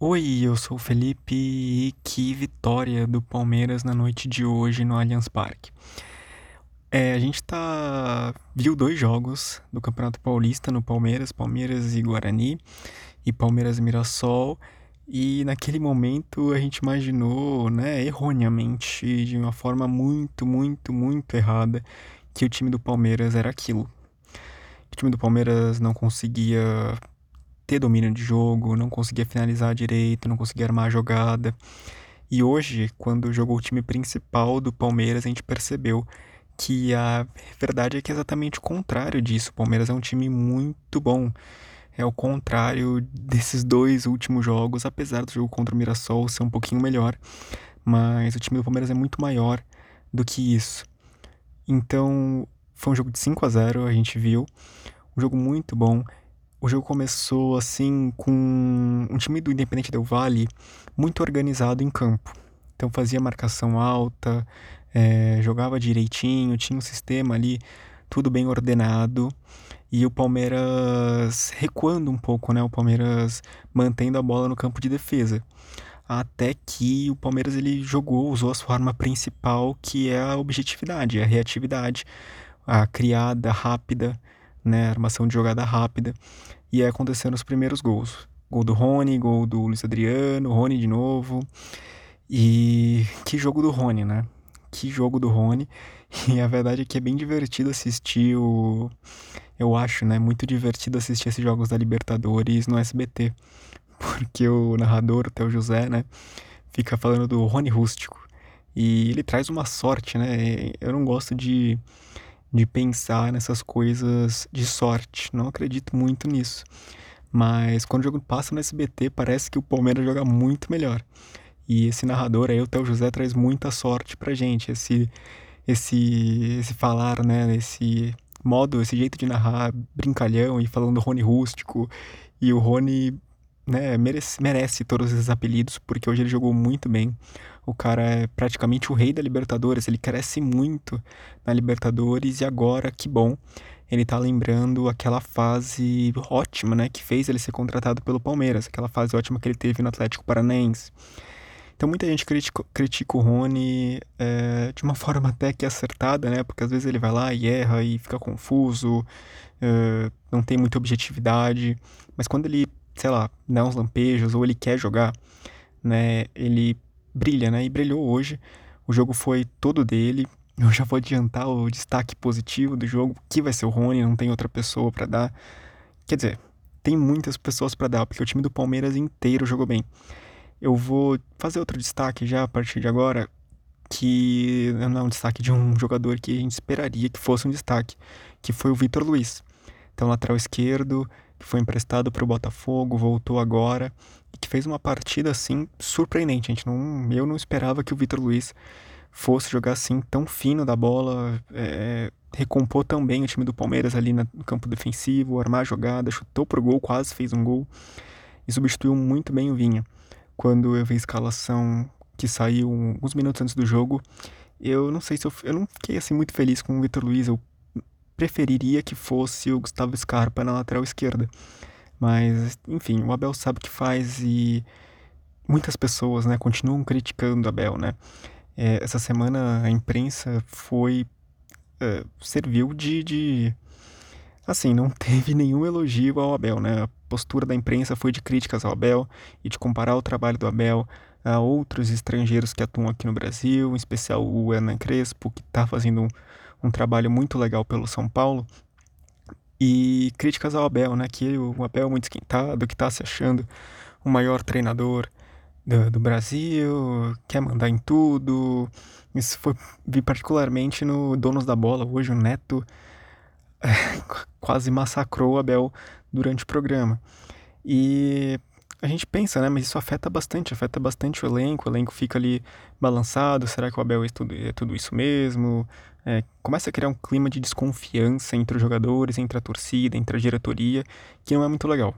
Oi, eu sou o Felipe e que vitória do Palmeiras na noite de hoje no Allianz Parque. É, a gente tá viu dois jogos do Campeonato Paulista no Palmeiras, Palmeiras e Guarani e Palmeiras e Mirassol. E naquele momento a gente imaginou, né, erroneamente, de uma forma muito, muito, muito errada, que o time do Palmeiras era aquilo. O time do Palmeiras não conseguia ter domínio de jogo, não conseguia finalizar direito, não conseguia armar a jogada. E hoje, quando jogou o time principal do Palmeiras, a gente percebeu que a verdade é que é exatamente o contrário disso. O Palmeiras é um time muito bom. É o contrário desses dois últimos jogos, apesar do jogo contra o Mirassol ser um pouquinho melhor. Mas o time do Palmeiras é muito maior do que isso. Então, foi um jogo de 5 a 0 a gente viu. Um jogo muito bom o jogo começou assim com um time do Independente Del Vale muito organizado em campo. Então fazia marcação alta, é, jogava direitinho, tinha um sistema ali tudo bem ordenado e o Palmeiras recuando um pouco, né? O Palmeiras mantendo a bola no campo de defesa. Até que o Palmeiras ele jogou, usou a sua arma principal, que é a objetividade, a reatividade, a criada rápida né? Armação de jogada rápida. E aí aconteceram os primeiros gols. Gol do Rony, gol do Luiz Adriano, Rony de novo. E que jogo do Rony, né? Que jogo do Rony. E a verdade é que é bem divertido assistir o. Eu acho, né? Muito divertido assistir esses jogos da Libertadores no SBT. Porque o narrador, o Theo José, né? Fica falando do Rony Rústico. E ele traz uma sorte, né? Eu não gosto de de pensar nessas coisas de sorte. Não acredito muito nisso. Mas quando o jogo passa no SBT, parece que o Palmeiras joga muito melhor. E esse narrador aí, o Theo José, traz muita sorte pra gente. Esse, esse, esse falar, né? Esse modo, esse jeito de narrar brincalhão e falando Rony rústico. E o Rony né, merece, merece todos esses apelidos, porque hoje ele jogou muito bem. O cara é praticamente o rei da Libertadores, ele cresce muito na Libertadores e agora, que bom, ele tá lembrando aquela fase ótima, né, que fez ele ser contratado pelo Palmeiras, aquela fase ótima que ele teve no Atlético Paranaense. Então muita gente critica, critica o Rony é, de uma forma até que acertada, né? Porque às vezes ele vai lá e erra e fica confuso, é, não tem muita objetividade. Mas quando ele sei lá, dá uns lampejos ou ele quer jogar, né? Ele brilha, né? E brilhou hoje. O jogo foi todo dele. Eu já vou adiantar o destaque positivo do jogo, que vai ser o Rony, não tem outra pessoa para dar. Quer dizer, tem muitas pessoas para dar, porque o time do Palmeiras inteiro jogou bem. Eu vou fazer outro destaque já a partir de agora, que não é um destaque de um jogador que a gente esperaria que fosse um destaque, que foi o Vitor Luiz. Então, lateral esquerdo, que foi emprestado para o Botafogo, voltou agora e que fez uma partida assim surpreendente. A gente não, eu não esperava que o Vitor Luiz fosse jogar assim tão fino da bola, é, recompor tão bem o time do Palmeiras ali no campo defensivo, armar a jogada, chutou pro gol, quase fez um gol e substituiu muito bem o Vinha. Quando eu vi a escalação que saiu uns minutos antes do jogo, eu não sei se eu, eu não fiquei assim muito feliz com o Vitor Luiz, eu preferiria que fosse o Gustavo Scarpa na lateral esquerda. Mas, enfim, o Abel sabe o que faz e muitas pessoas, né, continuam criticando o Abel, né? É, essa semana a imprensa foi é, serviu de, de assim, não teve nenhum elogio ao Abel, né? A postura da imprensa foi de críticas ao Abel e de comparar o trabalho do Abel a outros estrangeiros que atuam aqui no Brasil, em especial o Hernan Crespo, que está fazendo um, um trabalho muito legal pelo São Paulo. E críticas ao Abel, né? Que o Abel é muito esquentado, que está se achando o maior treinador do, do, Brasil, quer mandar em tudo. Isso foi vi particularmente no Donos da Bola. Hoje o Neto quase massacrou o Abel durante o programa. E a gente pensa, né? Mas isso afeta bastante, afeta bastante o elenco. O elenco fica ali balançado. Será que o Abel é tudo, é tudo isso mesmo? É, começa a criar um clima de desconfiança entre os jogadores, entre a torcida, entre a diretoria, que não é muito legal.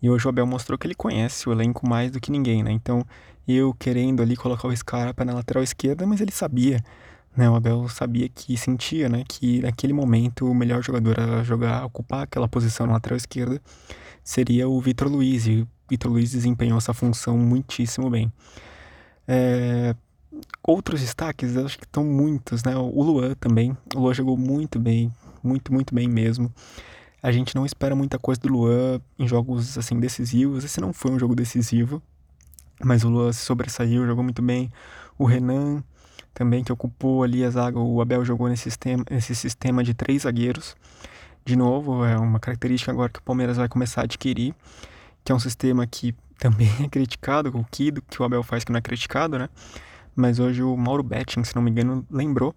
E hoje o Abel mostrou que ele conhece o elenco mais do que ninguém, né? Então, eu querendo ali colocar o Scarpa na lateral esquerda, mas ele sabia, Né? O Abel sabia que sentia, né, que naquele momento o melhor jogador a jogar, ocupar aquela posição na lateral esquerda seria o Vitor Luiz, e o Vitor Luiz desempenhou essa função muitíssimo bem. É... Outros destaques, acho que estão muitos, né? O Luan também. O Luan jogou muito bem, muito, muito bem mesmo. A gente não espera muita coisa do Luan em jogos assim decisivos. Esse não foi um jogo decisivo, mas o Luan se sobressaiu, jogou muito bem. O Renan também, que ocupou ali a zaga, o Abel jogou nesse sistema, nesse sistema de três zagueiros. De novo, é uma característica agora que o Palmeiras vai começar a adquirir, que é um sistema que também é criticado, o que, que o Abel faz que não é criticado, né? Mas hoje o Mauro Betting, se não me engano, lembrou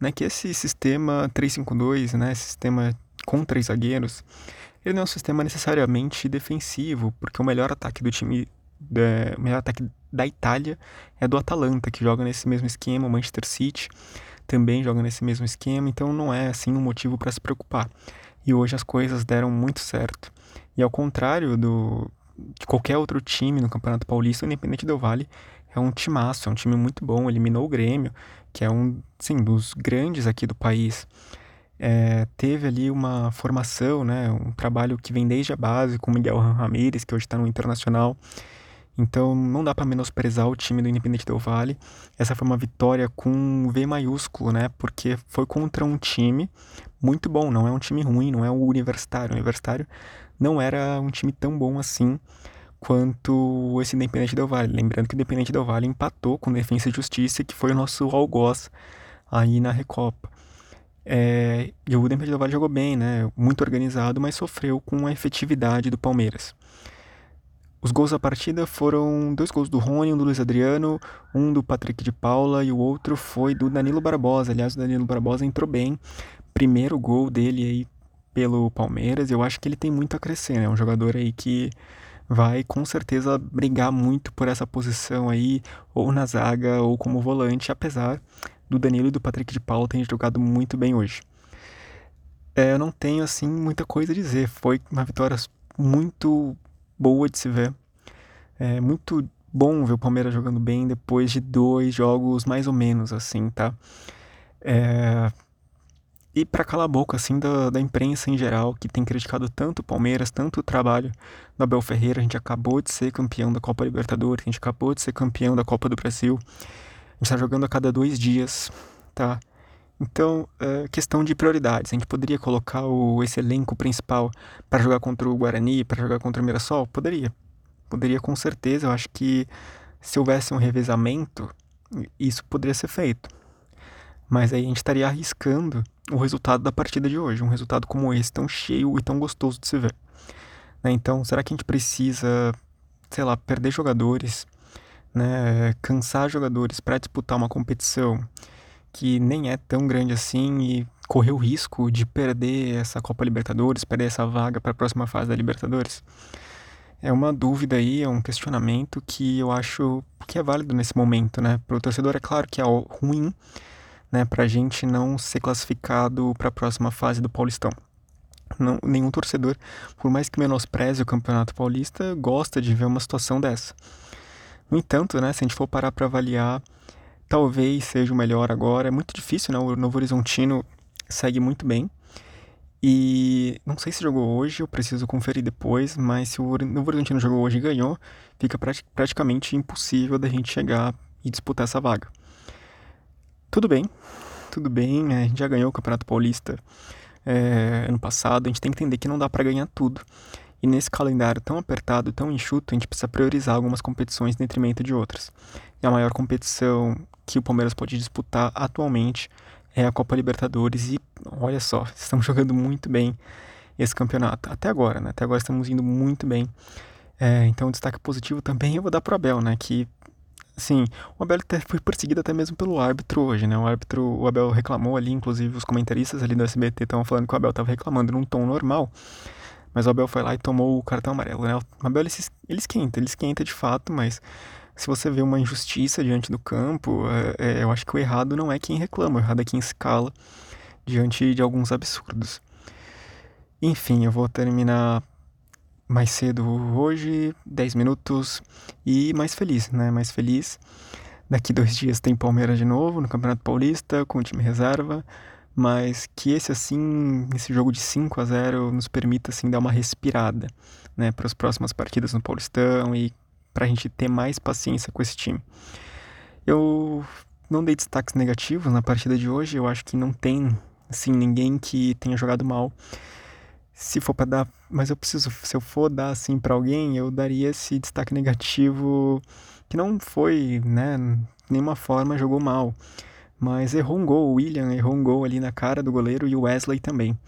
né, que esse sistema 352, né, esse sistema com três zagueiros, ele não é um sistema necessariamente defensivo, porque o melhor ataque do time da, o melhor ataque da Itália é do Atalanta, que joga nesse mesmo esquema, o Manchester City também joga nesse mesmo esquema, então não é assim um motivo para se preocupar. E hoje as coisas deram muito certo. E ao contrário do de qualquer outro time no Campeonato Paulista, o Independente Del Vale é um timaço, é um time muito bom, eliminou o Grêmio, que é um sim, dos grandes aqui do país. É, teve ali uma formação, né, um trabalho que vem desde a base com o Miguel Ramírez, que hoje está no Internacional. Então não dá para menosprezar o time do Independente Del Vale. Essa foi uma vitória com V maiúsculo, né? Porque foi contra um time muito bom, não é um time ruim, não é o Universitário. O Universitário não era um time tão bom assim quanto esse Independente Del Vale. Lembrando que o Independente Del Vale empatou com Defensa e Justiça, que foi o nosso algoz aí na Recopa. É, e o Independente Del Vale jogou bem, né? Muito organizado, mas sofreu com a efetividade do Palmeiras. Os gols da partida foram dois gols do Rony, um do Luiz Adriano, um do Patrick de Paula e o outro foi do Danilo Barbosa. Aliás, o Danilo Barbosa entrou bem. Primeiro gol dele aí pelo Palmeiras. Eu acho que ele tem muito a crescer, né? É um jogador aí que vai com certeza brigar muito por essa posição aí, ou na zaga ou como volante, apesar do Danilo e do Patrick de Paula terem jogado muito bem hoje. É, eu não tenho assim muita coisa a dizer. Foi uma vitória muito boa de se ver. É muito bom ver o Palmeiras jogando bem depois de dois jogos mais ou menos, assim, tá? É... E para calar a boca, assim, da, da imprensa em geral, que tem criticado tanto o Palmeiras, tanto o trabalho do Abel Ferreira, a gente acabou de ser campeão da Copa Libertadores, a gente acabou de ser campeão da Copa do Brasil, a gente tá jogando a cada dois dias, tá? Então, é questão de prioridades. A gente poderia colocar o, esse elenco principal para jogar contra o Guarani, para jogar contra o Mirassol? Poderia. Poderia com certeza. Eu acho que se houvesse um revezamento, isso poderia ser feito. Mas aí a gente estaria arriscando o resultado da partida de hoje. Um resultado como esse, tão cheio e tão gostoso de se ver. Né? Então, será que a gente precisa, sei lá, perder jogadores, né? cansar jogadores para disputar uma competição? Que nem é tão grande assim e correr o risco de perder essa Copa Libertadores, perder essa vaga para a próxima fase da Libertadores? É uma dúvida aí, é um questionamento que eu acho que é válido nesse momento, né? Para o torcedor é claro que é ruim, né? Para a gente não ser classificado para a próxima fase do Paulistão. Não, nenhum torcedor, por mais que menospreze o Campeonato Paulista, gosta de ver uma situação dessa. No entanto, né, se a gente for parar para avaliar talvez seja o melhor agora. É muito difícil, né? O Novo Horizontino segue muito bem. E não sei se jogou hoje, eu preciso conferir depois, mas se o Novo Horizontino jogou hoje e ganhou, fica praticamente impossível da gente chegar e disputar essa vaga. Tudo bem, tudo bem, né? a gente já ganhou o Campeonato Paulista é, ano passado, a gente tem que entender que não dá para ganhar tudo. E nesse calendário tão apertado, tão enxuto, a gente precisa priorizar algumas competições em detrimento de outras. E a maior competição que o Palmeiras pode disputar atualmente é a Copa Libertadores. E olha só, estamos jogando muito bem esse campeonato. Até agora, né? Até agora estamos indo muito bem. É, então, destaque positivo também eu vou dar para o Abel, né? Que, assim, o Abel foi perseguido até mesmo pelo árbitro hoje, né? O árbitro, o Abel reclamou ali, inclusive os comentaristas ali do SBT estavam falando que o Abel estava reclamando num tom normal. Mas o Abel foi lá e tomou o cartão amarelo, né? O Abel, ele, ele esquenta, ele esquenta de fato, mas se você vê uma injustiça diante do campo, é, é, eu acho que o errado não é quem reclama, o errado é quem escala diante de alguns absurdos. Enfim, eu vou terminar mais cedo hoje, 10 minutos, e mais feliz, né? Mais feliz Daqui dois dias tem Palmeiras de novo no Campeonato Paulista com o time reserva, mas que esse assim, esse jogo de 5 a 0 nos permita assim dar uma respirada, né, para as próximas partidas no Paulistão e para a gente ter mais paciência com esse time. Eu não dei destaques negativos na partida de hoje, eu acho que não tem assim ninguém que tenha jogado mal. Se for para dar, mas eu preciso, se eu for dar assim para alguém, eu daria esse destaque negativo que não foi, né, nenhuma forma jogou mal, mas errou um gol. O William errou um gol ali na cara do goleiro e o Wesley também.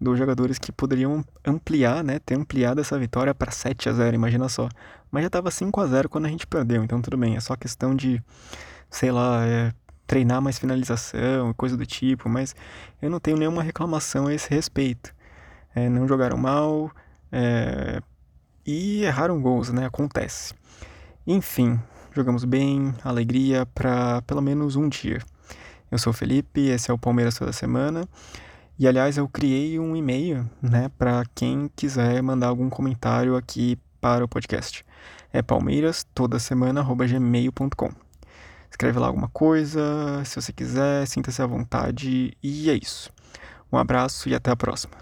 Dos jogadores que poderiam ampliar, né, ter ampliado essa vitória para 7 a 0 imagina só. Mas já estava 5 a 0 quando a gente perdeu, então tudo bem, é só questão de, sei lá, é, treinar mais finalização, coisa do tipo, mas eu não tenho nenhuma reclamação a esse respeito. É, não jogaram mal é, e erraram gols, né, acontece. Enfim, jogamos bem, alegria para pelo menos um dia. Eu sou o Felipe, esse é o Palmeiras toda semana. E aliás, eu criei um e-mail, né, para quem quiser mandar algum comentário aqui para o podcast. É palmeiras toda semana@gmail.com. Escreve lá alguma coisa, se você quiser, sinta-se à vontade e é isso. Um abraço e até a próxima.